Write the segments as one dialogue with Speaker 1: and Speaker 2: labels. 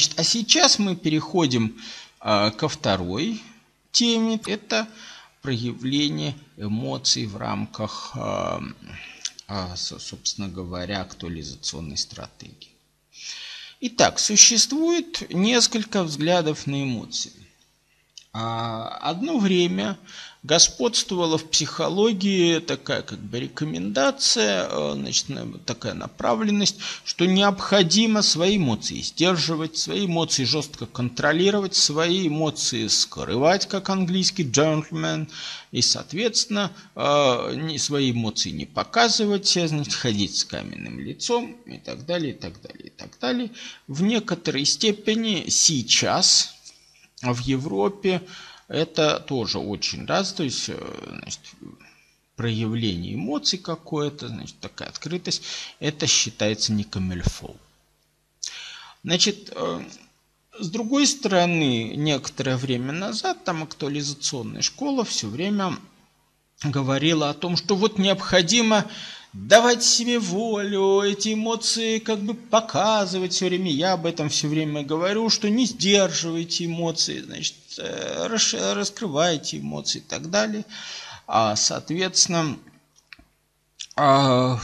Speaker 1: Значит, а сейчас мы переходим э, ко второй теме. Это проявление эмоций в рамках, э, э, собственно говоря, актуализационной стратегии. Итак, существует несколько взглядов на эмоции. Одно время господствовала в психологии такая как бы рекомендация, э, значит, такая направленность, что необходимо свои эмоции сдерживать, свои эмоции жестко контролировать, свои эмоции скрывать, как английский джентльмен, и, соответственно, э, свои эмоции не показывать, а, значит, ходить с каменным лицом и так далее, и так далее, и так далее. В некоторой степени сейчас в Европе это тоже очень раз, то есть э, значит, проявление эмоций какое-то, значит, такая открытость, это считается не камельфол. Значит, э, с другой стороны, некоторое время назад там актуализационная школа все время говорила о том, что вот необходимо давать себе волю, эти эмоции как бы показывать все время. Я об этом все время говорю, что не сдерживайте эмоции, значит, э, раскрывайте эмоции и так далее. А, соответственно, а,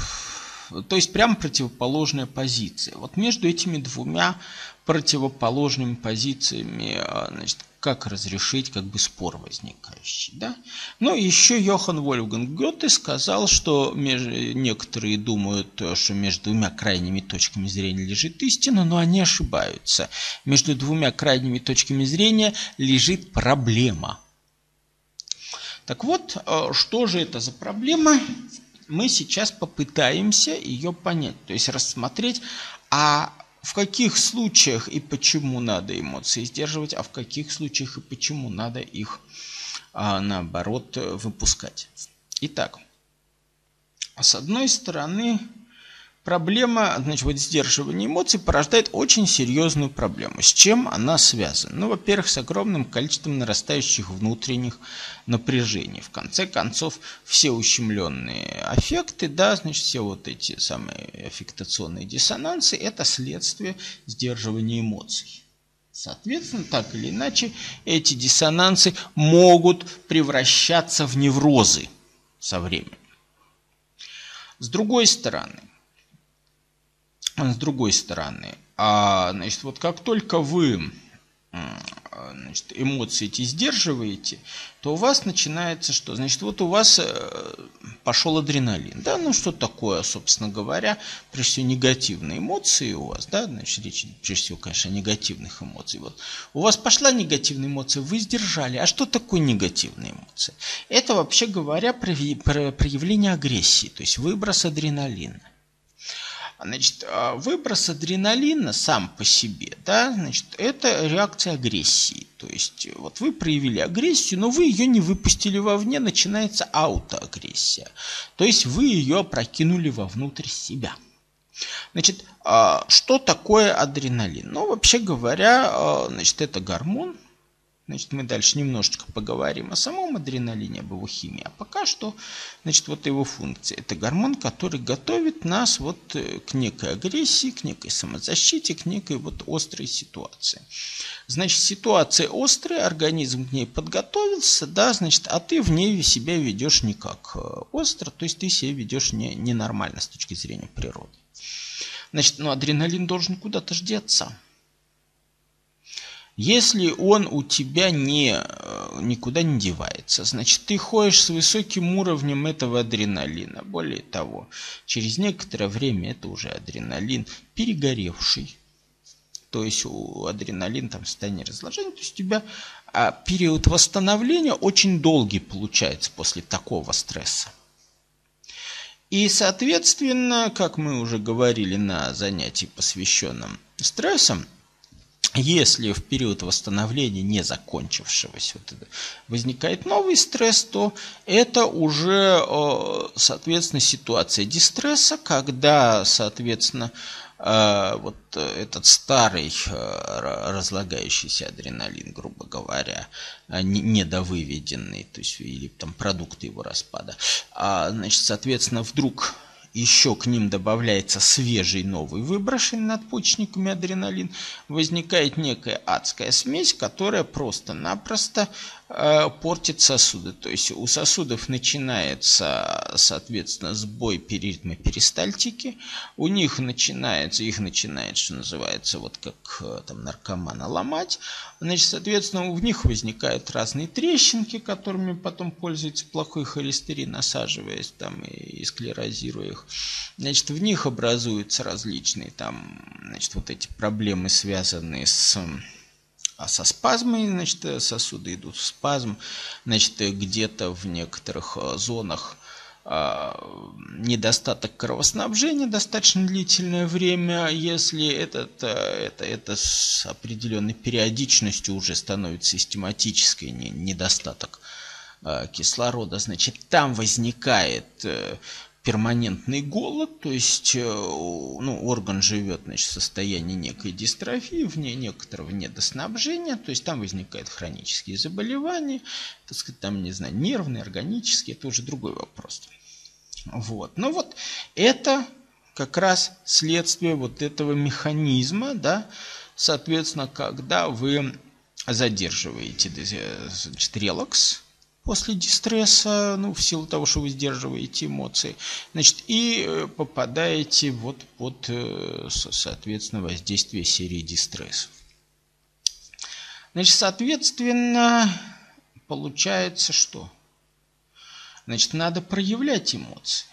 Speaker 1: то есть прям противоположная позиция. Вот между этими двумя противоположными позициями, а, значит, как разрешить как бы спор возникающий. Да? Но еще Йохан Вольфганг Гёте сказал, что между, некоторые думают, что между двумя крайними точками зрения лежит истина, но они ошибаются. Между двумя крайними точками зрения лежит проблема. Так вот, э, что же это за проблема? Мы сейчас попытаемся ее понять, то есть рассмотреть, а в каких случаях и почему надо эмоции сдерживать, а в каких случаях и почему надо их, а, наоборот, выпускать. Итак, с одной стороны, Проблема, значит, сдерживания эмоций порождает очень серьезную проблему. С чем она связана? Ну, во-первых, с огромным количеством нарастающих внутренних напряжений. В конце концов, все ущемленные аффекты, да, значит, все вот эти самые аффектационные диссонансы, это следствие сдерживания эмоций. Соответственно, так или иначе, эти диссонансы могут превращаться в неврозы со временем. С другой стороны, с другой стороны. А, значит, вот как только вы значит, эмоции эти сдерживаете, то у вас начинается что? Значит, вот у вас э, пошел адреналин. Да, ну что такое, собственно говоря, прежде всего негативные эмоции у вас, да, значит, речь прежде всего, конечно, о негативных эмоциях. Вот у вас пошла негативная эмоция, вы сдержали. А что такое негативные эмоции? Это, вообще говоря, проявление агрессии, то есть выброс адреналина. Значит, а, выброс адреналина сам по себе, да, значит, это реакция агрессии. То есть, вот вы проявили агрессию, но вы ее не выпустили вовне, начинается аутоагрессия. То есть, вы ее опрокинули вовнутрь себя. Значит, а, что такое адреналин? Ну, вообще говоря, а, значит, это гормон, Значит, мы дальше немножечко поговорим о самом адреналине, об его химии. А пока что, значит, вот его функция. Это гормон, который готовит нас вот э, к некой агрессии, к некой самозащите, к некой вот острой ситуации. Значит, ситуация острая, организм к ней подготовился, да, значит, а ты в ней себя ведешь никак э, остро, то есть ты себя ведешь не, ненормально с точки зрения природы. Значит, ну адреналин должен куда-то ждеться. Если он у тебя не, э, никуда не девается, значит ты ходишь с высоким уровнем этого адреналина. Более того, через некоторое время это уже адреналин перегоревший. То есть у адреналин там состояние разложения. То есть у тебя а, период восстановления очень долгий получается после такого стресса. И, соответственно, как мы уже говорили на занятии, посвященном стрессам, если в период восстановления не закончившегося возникает новый стресс, то это уже, соответственно, ситуация дистресса, когда, соответственно, э, вот этот старый э, разлагающийся адреналин, грубо говоря, э, недовыведенный, то есть или там продукты его распада, а, значит, соответственно, вдруг еще к ним добавляется свежий новый выброшенный надпочечниками адреналин, возникает некая адская смесь, которая просто-напросто портит сосуды. То есть у сосудов начинается, соответственно, сбой перитмы перистальтики, у них начинается, их начинает, что называется, вот как э, там наркомана ломать, значит, соответственно, в них возникают разные трещинки, которыми потом пользуется плохой холестерин, насаживаясь там и склерозируя их. Значит, в них образуются различные там, значит, вот эти проблемы, связанные с а со спазмой, значит, сосуды идут в спазм, значит, где-то в некоторых э, зонах а, недостаток кровоснабжения достаточно длительное время, если этот, э, это, это с определенной периодичностью уже становится систематической недостаток э, кислорода, значит, там возникает перманентный голод, то есть э, ну, орган живет значит, в состоянии некой дистрофии, вне некоторого недоснабжения, то есть там возникают хронические заболевания, так сказать, там, не знаю, нервные, органические, это уже другой вопрос. Вот. Но вот это как раз следствие вот этого механизма, да, соответственно, когда вы задерживаете значит, релакс, после дистресса, ну, в силу того, что вы сдерживаете эмоции, значит, и э, попадаете вот под, э, соответственно, воздействие серии дистрессов. Значит, соответственно, получается что? Значит, надо проявлять эмоции.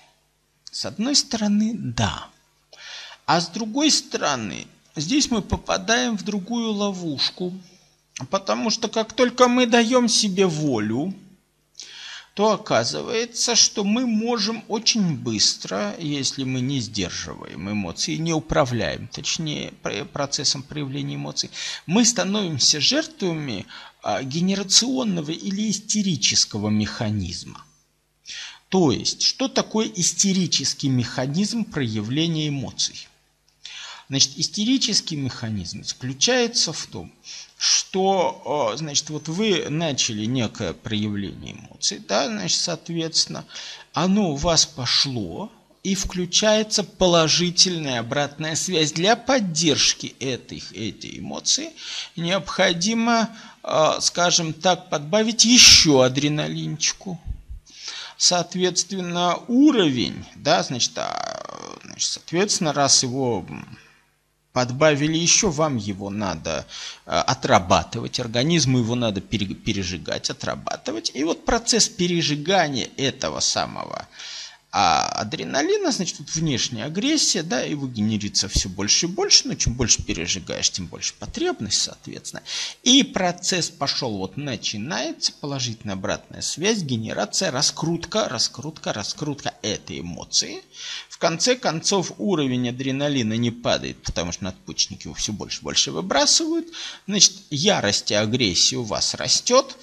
Speaker 1: С одной стороны, да. А с другой стороны, здесь мы попадаем в другую ловушку. Потому что как только мы даем себе волю, то оказывается, что мы можем очень быстро, если мы не сдерживаем эмоции, не управляем, точнее, процессом проявления эмоций, мы становимся жертвами а, генерационного или истерического механизма. То есть, что такое истерический механизм проявления эмоций? Значит, истерический механизм заключается в том, что, значит, вот вы начали некое проявление эмоций, да, значит, соответственно, оно у вас пошло, и включается положительная обратная связь. Для поддержки этой, этой эмоции необходимо, скажем так, подбавить еще адреналинчику. Соответственно, уровень, да, значит, а, значит соответственно, раз его подбавили еще, вам его надо э, отрабатывать, организму его надо пережигать, отрабатывать. И вот процесс пережигания этого самого а адреналина, значит, вот внешняя агрессия, да, его генерится все больше и больше, но чем больше пережигаешь, тем больше потребность, соответственно. И процесс пошел, вот начинается положительная обратная связь, генерация, раскрутка, раскрутка, раскрутка этой эмоции. В конце концов уровень адреналина не падает, потому что надпочечники его все больше и больше выбрасывают. Значит, ярость и агрессия у вас растет.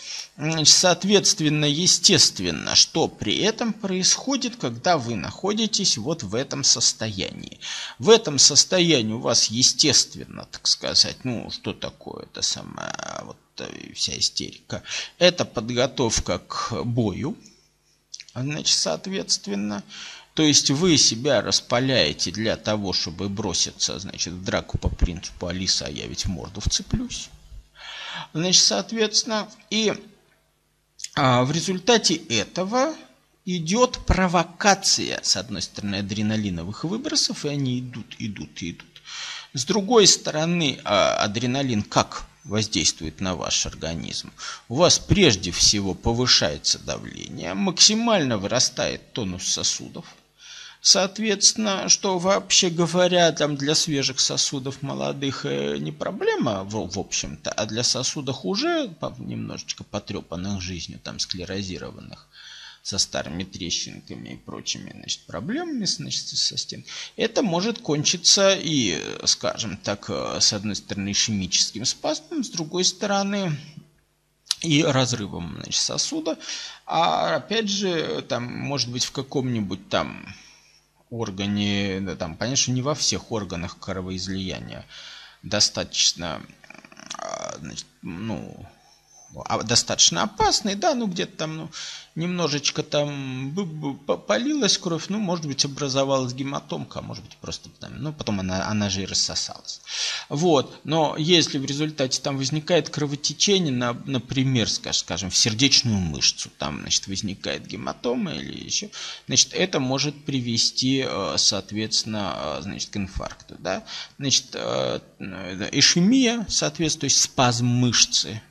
Speaker 1: Соответственно, естественно, что при этом происходит, когда вы находитесь вот в этом состоянии. В этом состоянии у вас, естественно, так сказать, ну, что такое это самая вот э, вся истерика? Это подготовка к бою, значит, соответственно, то есть вы себя распаляете для того, чтобы броситься, значит, в драку по принципу Алиса, а я ведь в морду вцеплюсь. Значит, соответственно, и а в результате этого идет провокация, с одной стороны, адреналиновых выбросов, и они идут, идут, идут. С другой стороны, а, адреналин как воздействует на ваш организм? У вас прежде всего повышается давление, максимально вырастает тонус сосудов, Соответственно, что вообще говоря, там для свежих сосудов молодых э, не проблема, в, в общем-то, а для сосудов уже немножечко потрепанных жизнью, там склерозированных, со старыми трещинками и прочими значит, проблемами значит, со стен, это может кончиться и, скажем так, э, с одной стороны ишемическим спазмом, с другой стороны и разрывом значит, сосуда, а опять же, там, может быть, в каком-нибудь там органе, да, там, понятно, что не во всех органах кровоизлияния достаточно, а, значит, ну, достаточно опасный, да, ну где-то там ну, немножечко там полилась кровь, ну, может быть, образовалась гематомка, а может быть, просто там, ну, потом она, она же и рассосалась. Вот, но если в результате там возникает кровотечение, на, например, скажем, в сердечную мышцу, там, значит, возникает гематома или еще, значит, это может привести, э, соответственно, э, значит, к инфаркту, да, значит, э, ишемия, соответственно, то есть спазм мышцы, а,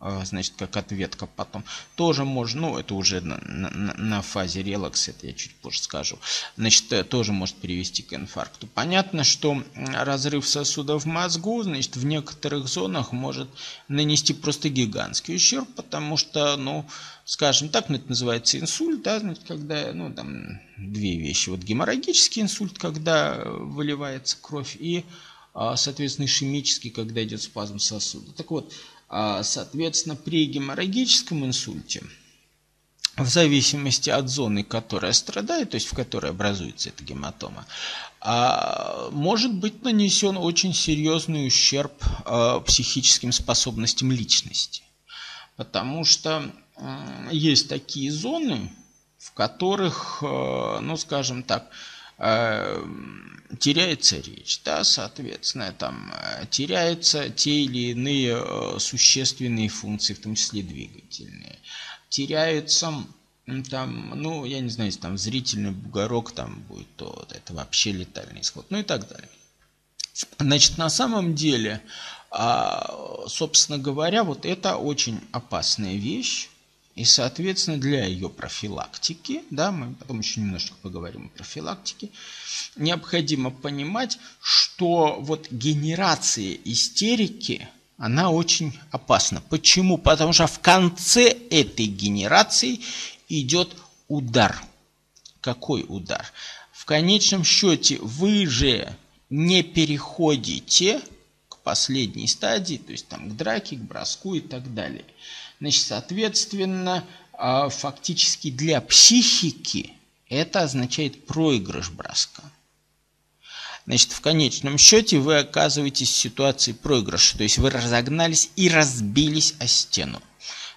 Speaker 1: значит, как ответка потом, тоже можно, ну, это уже на, на, на фазе релакс, это я чуть позже скажу, значит, э, тоже может привести к инфаркту. Понятно, что разрыв сосудов в мозгу, значит, в некоторых зонах может нанести просто гигантский ущерб, потому что, ну, скажем так, ну, это называется инсульт, да, значит, когда, ну, там, две вещи. Вот геморрагический инсульт, когда выливается кровь, и, а, соответственно, ишемический, когда идет спазм сосуда. Так вот, а, соответственно, при геморрагическом инсульте, в зависимости от зоны, которая страдает, то есть в которой образуется эта гематома, а, может быть нанесен очень серьезный ущерб а, психическим способностям личности. Потому что есть такие зоны, в которых, ну скажем так, теряется речь, да, соответственно, там э, теряются те или иные э, существенные функции, в том числе двигательные. Теряются там, ну, я не знаю, если там зрительный бугорок там будет, то это вообще летальный исход, ну и так далее. Значит, на самом деле, а, собственно говоря, вот это очень опасная вещь, и, соответственно, для ее профилактики, да, мы потом еще немножко поговорим о профилактике, необходимо понимать, что вот генерация истерики, она очень опасна. Почему? Потому что в конце этой генерации идет удар. Какой удар? В конечном счете вы же не переходите к последней стадии, то есть там к драке, к броску и так далее. Значит, соответственно, а, фактически для психики это означает проигрыш броска. Значит, в конечном счете вы оказываетесь в ситуации проигрыша, то есть вы разогнались и разбились о стену.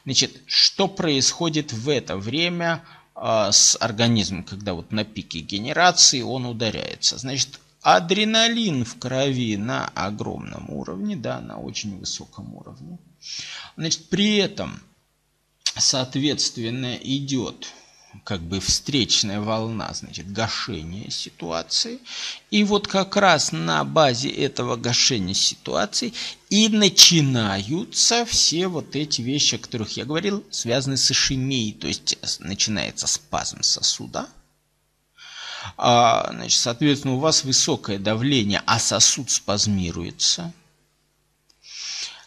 Speaker 1: Значит, что происходит в это время э, с организмом, когда вот на пике генерации он ударяется? Значит, адреналин в крови на огромном уровне, да, на очень высоком уровне. Значит, при этом, соответственно, идет как бы встречная волна, значит, гашение ситуации. И вот как раз на базе этого гашения ситуации и начинаются все вот эти вещи, о которых я говорил, связанные с ишемией, то есть начинается спазм сосуда, а, значит, соответственно, у вас высокое давление, а сосуд спазмируется –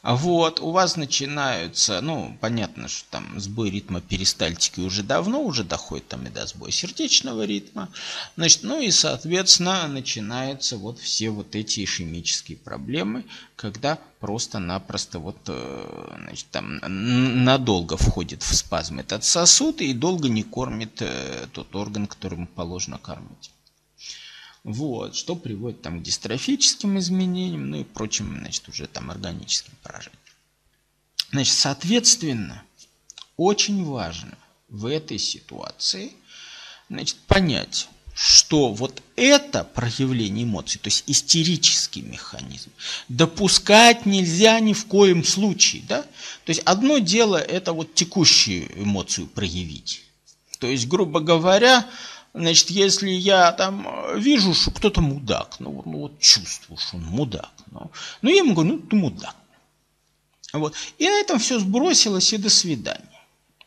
Speaker 1: вот, у вас начинаются, ну, понятно, что там сбой ритма перистальтики уже давно, уже доходит там и до сбоя сердечного ритма. Значит, ну и, соответственно, начинаются вот все вот эти ишемические проблемы, когда просто-напросто вот, э, значит, там надолго входит в спазм этот сосуд и долго не кормит э, тот орган, которому положено кормить. Вот, что приводит там к дистрофическим изменениям, ну и прочим, значит, уже там органическим поражениям. Значит, соответственно, очень важно в этой ситуации значит, понять, что вот это проявление эмоций, то есть истерический механизм, допускать нельзя ни в коем случае. Да? То есть одно дело это вот текущую эмоцию проявить. То есть, грубо говоря, Значит, если я там э, вижу, что кто-то мудак, ну, ну вот чувствую, что он мудак, ну, ну я ему говорю, ну ты мудак. Вот. И на этом все сбросилось, и до свидания.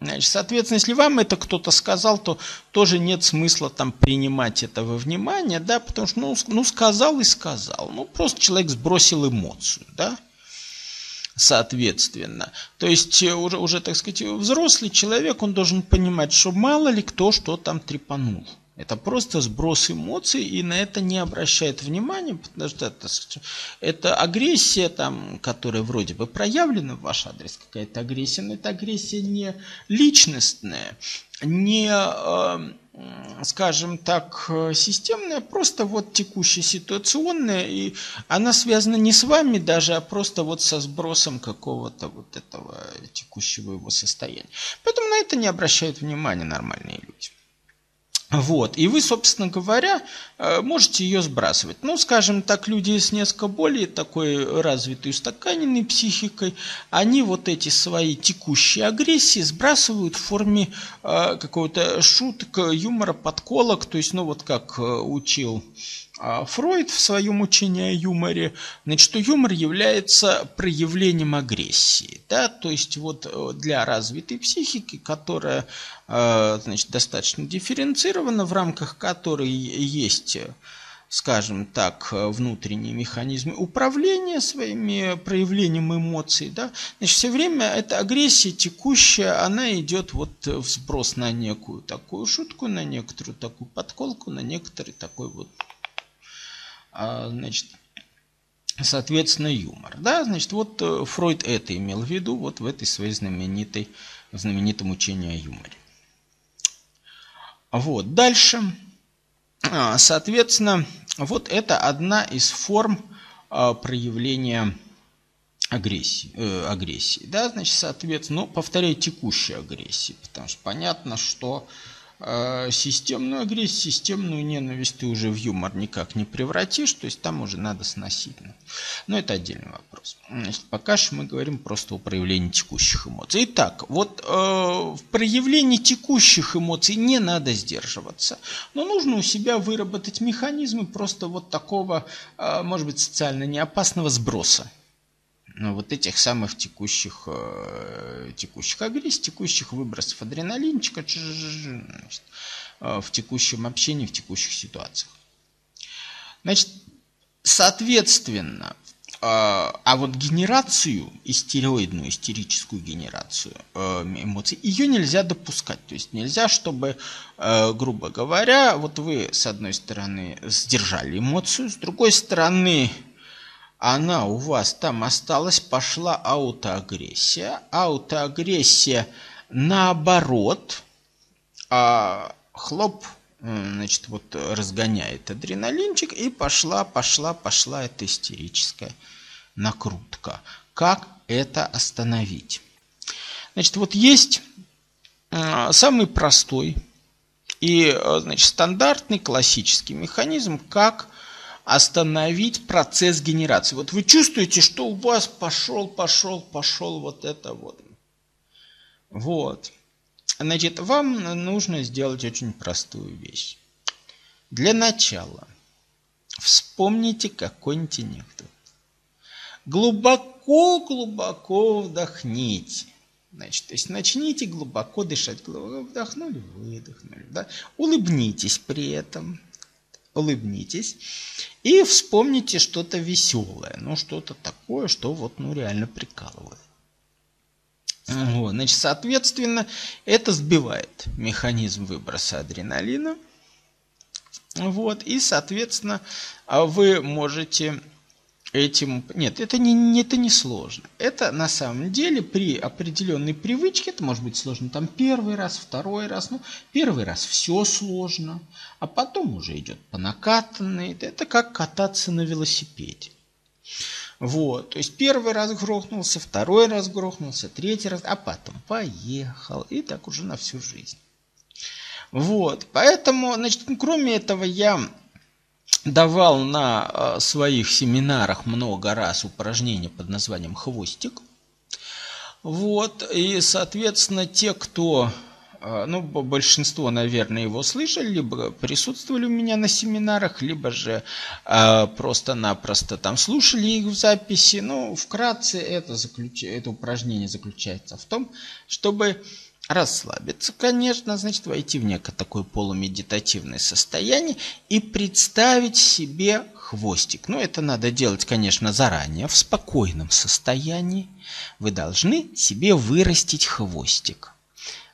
Speaker 1: Значит, соответственно, если вам это кто-то сказал, то тоже нет смысла там принимать это во внимание, да, потому что, ну, ну сказал и сказал. Ну, просто человек сбросил эмоцию, да соответственно. То есть э, уже, уже, так сказать, взрослый человек, он должен понимать, что мало ли кто что там трепанул. Это просто сброс эмоций, и на это не обращает внимания, потому что это, это агрессия, там, которая вроде бы проявлена в ваш адрес, какая-то агрессия, но это агрессия не личностная, не, э, скажем так, системная, просто вот текущая ситуационная, и она связана не с вами даже, а просто вот со сбросом какого-то вот этого текущего его состояния. Поэтому на это не обращают внимания нормальные люди. Вот, и вы, собственно говоря, э, можете ее сбрасывать. Ну, скажем так, люди с несколько более такой развитой устаканенной психикой, они вот эти свои текущие агрессии сбрасывают в форме э, какого-то шуток, юмора, подколок, то есть, ну, вот как э, учил Фройд в своем учении о юморе, значит, что юмор является проявлением агрессии, да, то есть вот э, для развитой психики, которая, э, значит, достаточно дифференцирована, в рамках которой есть скажем так, внутренние механизмы управления своими проявлением эмоций, да, значит, все время эта агрессия текущая, она идет вот в сброс на некую такую шутку, на некоторую такую подколку, на некоторый такой вот а, значит, соответственно, юмор. Да, значит, вот э, Фройд это имел в виду вот в этой своей знаменитой, знаменитом учении о юморе. Вот, дальше, а, соответственно, вот это одна из форм а, проявления агрессии, э, агрессии. Да, значит, соответственно, ну, повторяю, текущей агрессии, потому что понятно, что Э, системную агрессию, системную ненависть ты уже в юмор никак не превратишь, то есть там уже надо сносительно. Но это отдельный вопрос. Значит, пока что мы говорим просто о проявлении текущих эмоций. Итак, вот э, в проявлении текущих эмоций не надо сдерживаться, но нужно у себя выработать механизмы просто вот такого, э, может быть, социально неопасного сброса ну, вот этих самых текущих, э, текущих агрессий, текущих выбросов адреналинчика значит, э, в текущем общении, в текущих ситуациях. Значит, соответственно, э, а вот генерацию, истероидную, истерическую генерацию эмоций, ее нельзя допускать. То есть нельзя, чтобы, грубо говоря, вот вы с одной стороны сдержали эмоцию, с другой стороны она у вас там осталась, пошла аутоагрессия. Аутоагрессия наоборот, а хлоп, значит, вот разгоняет адреналинчик, и пошла, пошла, пошла эта истерическая накрутка. Как это остановить? Значит, вот есть самый простой и, а, значит, стандартный классический механизм, как остановить процесс генерации. Вот вы чувствуете, что у вас пошел, пошел, пошел вот это вот. Вот. Значит, вам нужно сделать очень простую вещь. Для начала вспомните какой-нибудь анекдот. Глубоко-глубоко вдохните. Значит, то есть начните глубоко дышать. Глубоко вдохнули, выдохнули. Да? Улыбнитесь при этом улыбнитесь и вспомните что-то веселое, ну что-то такое, что вот ну реально прикалывает. Вот, значит, соответственно, это сбивает механизм выброса адреналина. Вот, и, соответственно, вы можете этим... Нет, это не, это не сложно. Это на самом деле при определенной привычке, это может быть сложно там первый раз, второй раз. Ну, первый раз все сложно, а потом уже идет по накатанной. Это как кататься на велосипеде. Вот, то есть первый раз грохнулся, второй раз грохнулся, третий раз, а потом поехал. И так уже на всю жизнь. Вот, поэтому, значит, кроме этого я давал на э, своих семинарах много раз упражнения под названием «Хвостик». Вот, и, соответственно, те, кто, э, ну, большинство, наверное, его слышали, либо присутствовали у меня на семинарах, либо же э, просто-напросто там слушали их в записи. Ну, вкратце это, заключ... это упражнение заключается в том, чтобы расслабиться, конечно, значит, войти в некое такое полумедитативное состояние и представить себе хвостик. Ну, это надо делать, конечно, заранее, в спокойном состоянии. Вы должны себе вырастить хвостик.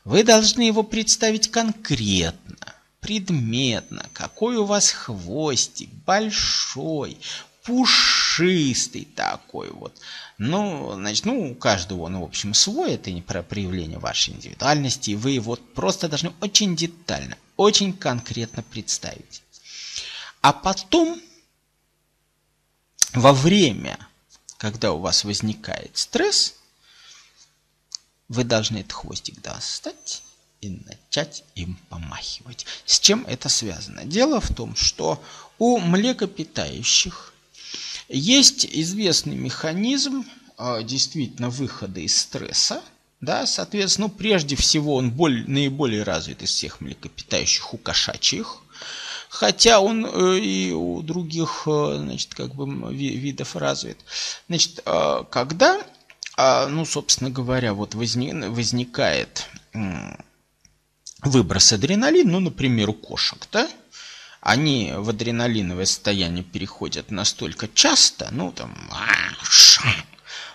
Speaker 1: Вы должны его представить конкретно, предметно, какой у вас хвостик, большой, пушистый такой вот. Ну, значит, ну, у каждого он, в общем, свой, это не про проявление вашей индивидуальности, вы его просто должны очень детально очень конкретно представить. А потом, во время, когда у вас возникает стресс, вы должны этот хвостик достать и начать им помахивать. С чем это связано? Дело в том, что у млекопитающих есть известный механизм а, действительно выхода из стресса. Да, соответственно, ну, прежде всего он более, наиболее развит из всех млекопитающих у кошачьих. Хотя он э, и у других, э, значит, как бы видов развит. Значит, э, когда, э, ну, собственно говоря, вот возник, возникает выброс адреналина, ну, например, у кошек, да, они в адреналиновое состояние переходят настолько часто, ну, там,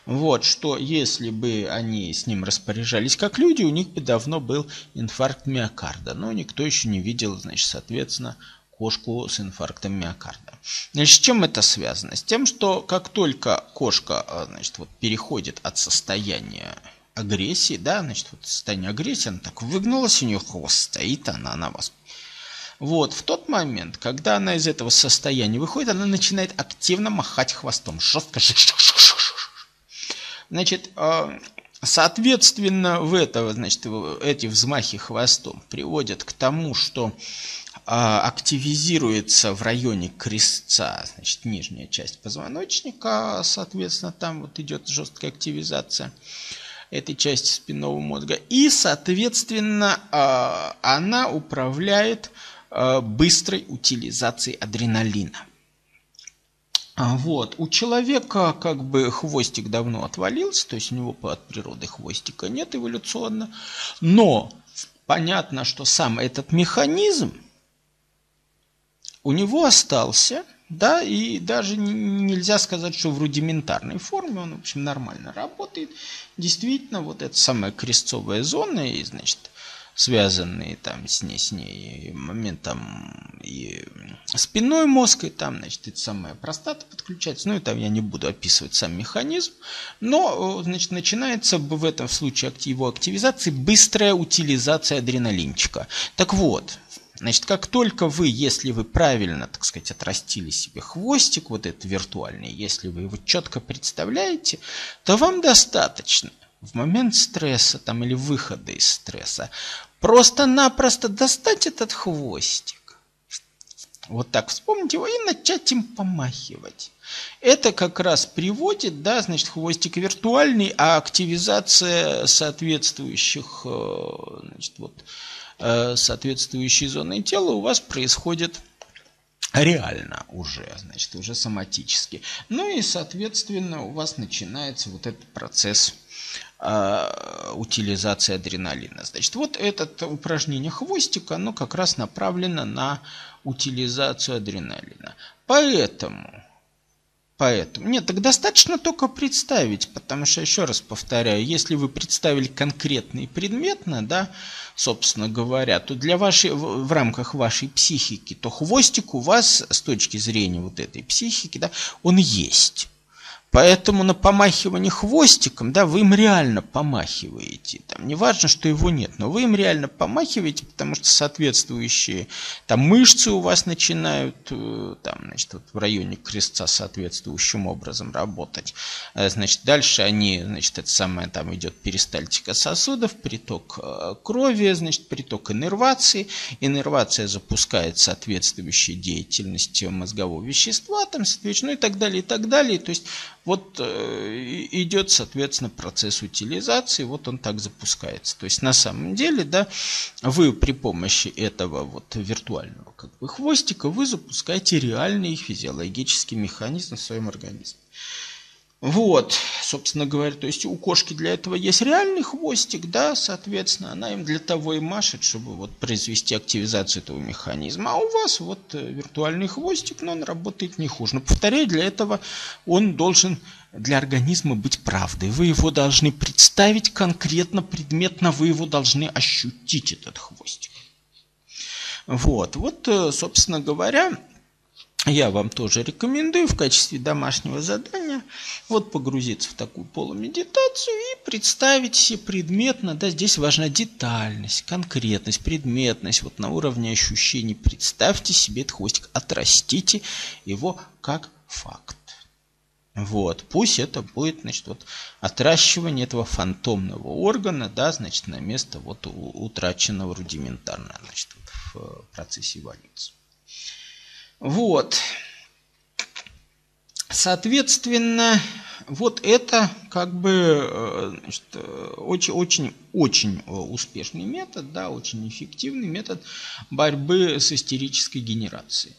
Speaker 1: вот, что если бы они с ним распоряжались как люди, у них бы давно был инфаркт миокарда. Но никто еще не видел, значит, соответственно, кошку с инфарктом миокарда. Значит, с чем это связано? С тем, что как только кошка, а, значит, вот переходит от состояния агрессии, да, значит, вот состояние агрессии, она так выгнулась, у нее хвост стоит, она на вас. Вот, в тот момент, когда она из этого состояния выходит, она начинает активно махать хвостом, жестко. Значит, а, соответственно, в этого, значит, эти взмахи хвостом приводят к тому, что а, активизируется в районе крестца, значит, нижняя часть позвоночника, соответственно, там вот идет жесткая активизация этой части спинного мозга. И, соответственно, а, она управляет быстрой утилизацией адреналина. А, вот. У человека как бы хвостик давно отвалился, то есть у него от природы хвостика нет эволюционно. Но понятно, что сам этот механизм у него остался – да, и даже нельзя сказать, что в рудиментарной форме он, в общем, нормально работает. Действительно, вот эта самая крестцовая зона, и, значит, связанные там с ней, с ней моментом и спиной мозг, и там, значит, это самая простата подключается. Ну, и там я не буду описывать сам механизм. Но, значит, начинается в этом случае его активизации быстрая утилизация адреналинчика. Так вот, Значит, как только вы, если вы правильно, так сказать, отрастили себе хвостик, вот этот виртуальный, если вы его четко представляете, то вам достаточно в момент стресса там, или выхода из стресса просто-напросто достать этот хвостик. Вот так вспомнить его и начать им помахивать. Это как раз приводит, да, значит, хвостик виртуальный, а активизация соответствующих, э, значит, вот, Э, соответствующей зоны тела у вас происходит реально уже, значит, уже соматически. Ну и, соответственно, у вас начинается вот этот процесс утилизации адреналина. Значит, вот это упражнение хвостика, оно как раз направлено на утилизацию адреналина. Поэтому Поэтому, нет, так достаточно только представить, потому что, еще раз повторяю, если вы представили конкретно и предметно, да, собственно говоря, то для вашей, в, в рамках вашей психики, то хвостик у вас с точки зрения вот этой психики, да, он есть. Поэтому на помахивание хвостиком, да, вы им реально помахиваете. Там, не важно, что его нет, но вы им реально помахиваете, потому что соответствующие там мышцы у вас начинают э, там, значит, вот в районе крестца соответствующим образом работать. Э, значит, дальше они, значит, это самое, там идет перистальтика сосудов, приток э, крови, значит, приток иннервации. Иннервация запускает соответствующие деятельности мозгового вещества, там, соответственно, ну и так далее, и так далее. То есть вот э, идет, соответственно, процесс утилизации, вот он так запускается. То есть на самом деле, да, вы при помощи этого вот виртуального как бы хвостика, вы запускаете реальный физиологический механизм в своем организме. Вот, собственно говоря, то есть у кошки для этого есть реальный хвостик, да, соответственно, она им для того и машет, чтобы вот произвести активизацию этого механизма. А у вас вот э, виртуальный хвостик, но он работает не хуже. Но повторяю, для этого он должен для организма быть правдой. Вы его должны представить конкретно, предметно, вы его должны ощутить, этот хвостик. Вот, вот, э, собственно говоря, я вам тоже рекомендую в качестве домашнего задания вот погрузиться в такую полумедитацию и представить себе предметно, да, здесь важна детальность, конкретность, предметность, вот на уровне ощущений представьте себе этот хвостик, отрастите его как факт. Вот, пусть это будет, значит, вот отращивание этого фантомного органа, да, значит, на место вот утраченного рудиментарно, значит, в процессе эволюции. Вот. Соответственно, вот это как бы очень-очень-очень успешный метод, да, очень эффективный метод борьбы с истерической генерацией.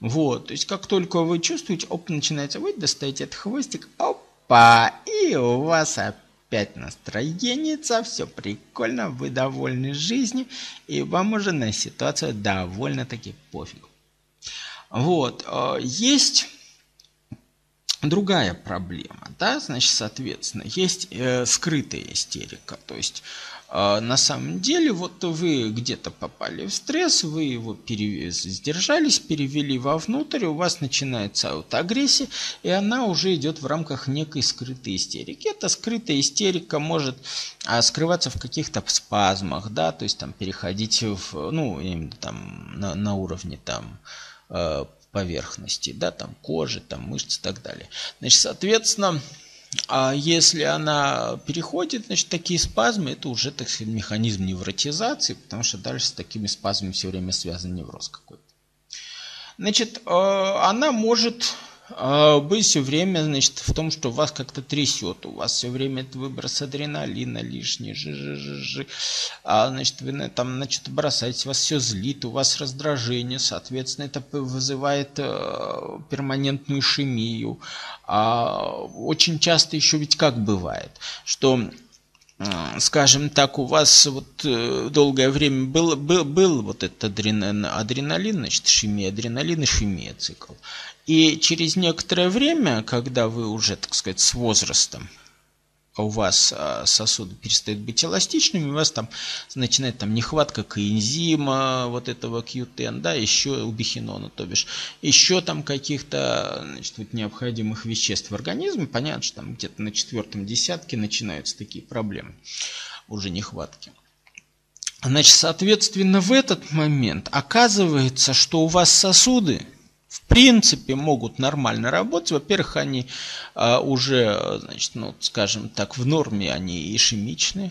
Speaker 1: Вот, то есть как только вы чувствуете, оп, начинается выть, достаете этот хвостик, опа, и у вас опять настроение, все прикольно, вы довольны жизнью, и вам уже на ситуацию довольно-таки пофиг. Вот, э, есть другая проблема, да, значит, соответственно, есть э, скрытая истерика, то есть э, на самом деле вот вы где-то попали в стресс, вы его перев... сдержались, перевели вовнутрь, у вас начинается аутоагрессия, и она уже идет в рамках некой скрытой истерики. Эта скрытая истерика может а, скрываться в каких-то спазмах, да, то есть там переходить в, ну, там на, на уровне там Э, поверхности, да, там кожи, там мышцы и так далее. Значит, соответственно, а если она переходит, значит, такие спазмы, это уже, так сказать, механизм невротизации, потому что дальше с такими спазмами все время связан невроз какой-то. Значит, э, она может а, быть все время, значит, в том, что вас как-то трясет, у вас все время это выброс адреналина лишний, жи жи жи жи а, значит, вы там, значит, бросаете, вас все злит, у вас раздражение, соответственно, это вызывает э, перманентную ишемию. А, очень часто еще ведь как бывает, что скажем так, у вас вот э, долгое время был, был, был вот этот адреналин, адреналин, значит, ишемия, адреналин, ишемия цикл. И через некоторое время, когда вы уже, так сказать, с возрастом, у вас а, сосуды перестают быть эластичными, у вас там начинает там нехватка коэнзима, вот этого Q10, да, еще у бихинона, то бишь, еще там каких-то значит, вот необходимых веществ в организме, понятно, что там где-то на четвертом десятке начинаются такие проблемы, уже нехватки. Значит, соответственно, в этот момент оказывается, что у вас сосуды в принципе могут нормально работать. Во-первых, они а, уже, значит, ну, скажем так, в норме они ишемичны,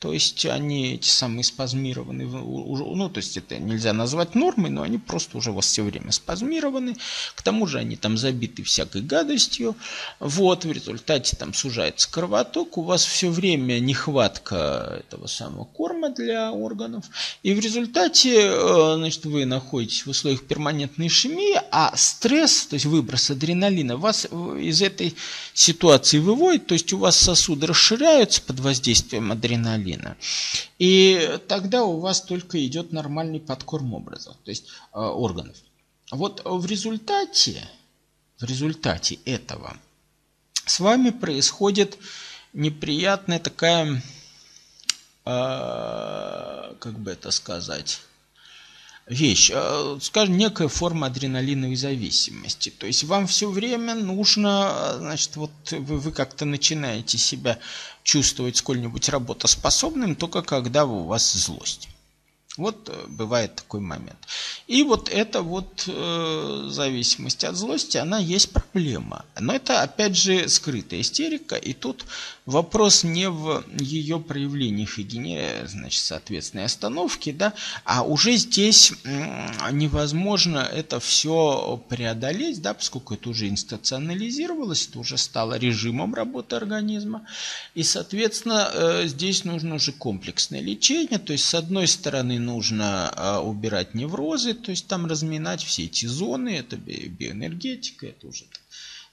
Speaker 1: то есть они эти самые спазмированы, ну то есть это нельзя назвать нормой, но они просто уже у вас все время спазмированы. К тому же они там забиты всякой гадостью. Вот, в результате там сужается кровоток, у вас все время нехватка этого самого корма для органов. И в результате, э, значит, вы находитесь в условиях перманентной ишемии, а стресс, то есть выброс адреналина, вас из этой ситуации выводит, то есть у вас сосуды расширяются под воздействием адреналина, инсулина. И тогда у вас только идет нормальный подкорм образов, то есть э, органов. Вот в результате, в результате этого с вами происходит неприятная такая, э, как бы это сказать, вещь, э, скажем, некая форма адреналиновой зависимости. То есть вам все время нужно, значит, вот вы, вы как-то начинаете себя чувствовать сколь-нибудь работоспособным, только когда у вас злость. Вот э, бывает такой момент. И вот эта вот э, зависимость от злости, она есть проблема. Но это опять же скрытая истерика. И тут вопрос не в ее проявлениях и значит, соответственной остановке, да, а уже здесь э, невозможно это все преодолеть, да, поскольку это уже инстационализировалось, это уже стало режимом работы организма. И, соответственно, э, здесь нужно уже комплексное лечение. То есть, с одной стороны, нужно а, убирать неврозы, то есть там разминать все эти зоны, это биоэнергетика, это уже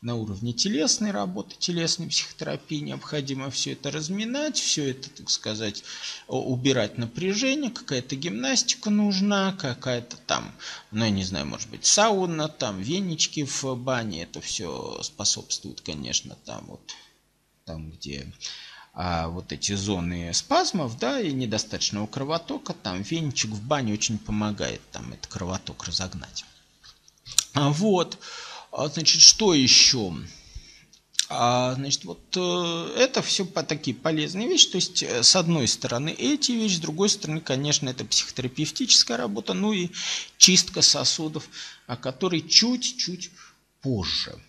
Speaker 1: на уровне телесной работы, телесной психотерапии необходимо все это разминать, все это, так сказать, убирать напряжение, какая-то гимнастика нужна, какая-то там, ну я не знаю, может быть сауна, там венички в бане, это все способствует, конечно, там вот, там где а, вот эти зоны спазмов, да, и недостаточного кровотока, там венчик в бане очень помогает там этот кровоток разогнать. Вот. Значит, что еще? А, значит, вот э, это все по такие полезные вещи. То есть, э, с одной стороны, эти вещи, с другой стороны, конечно, это психотерапевтическая работа, ну и чистка сосудов, о которой чуть-чуть позже.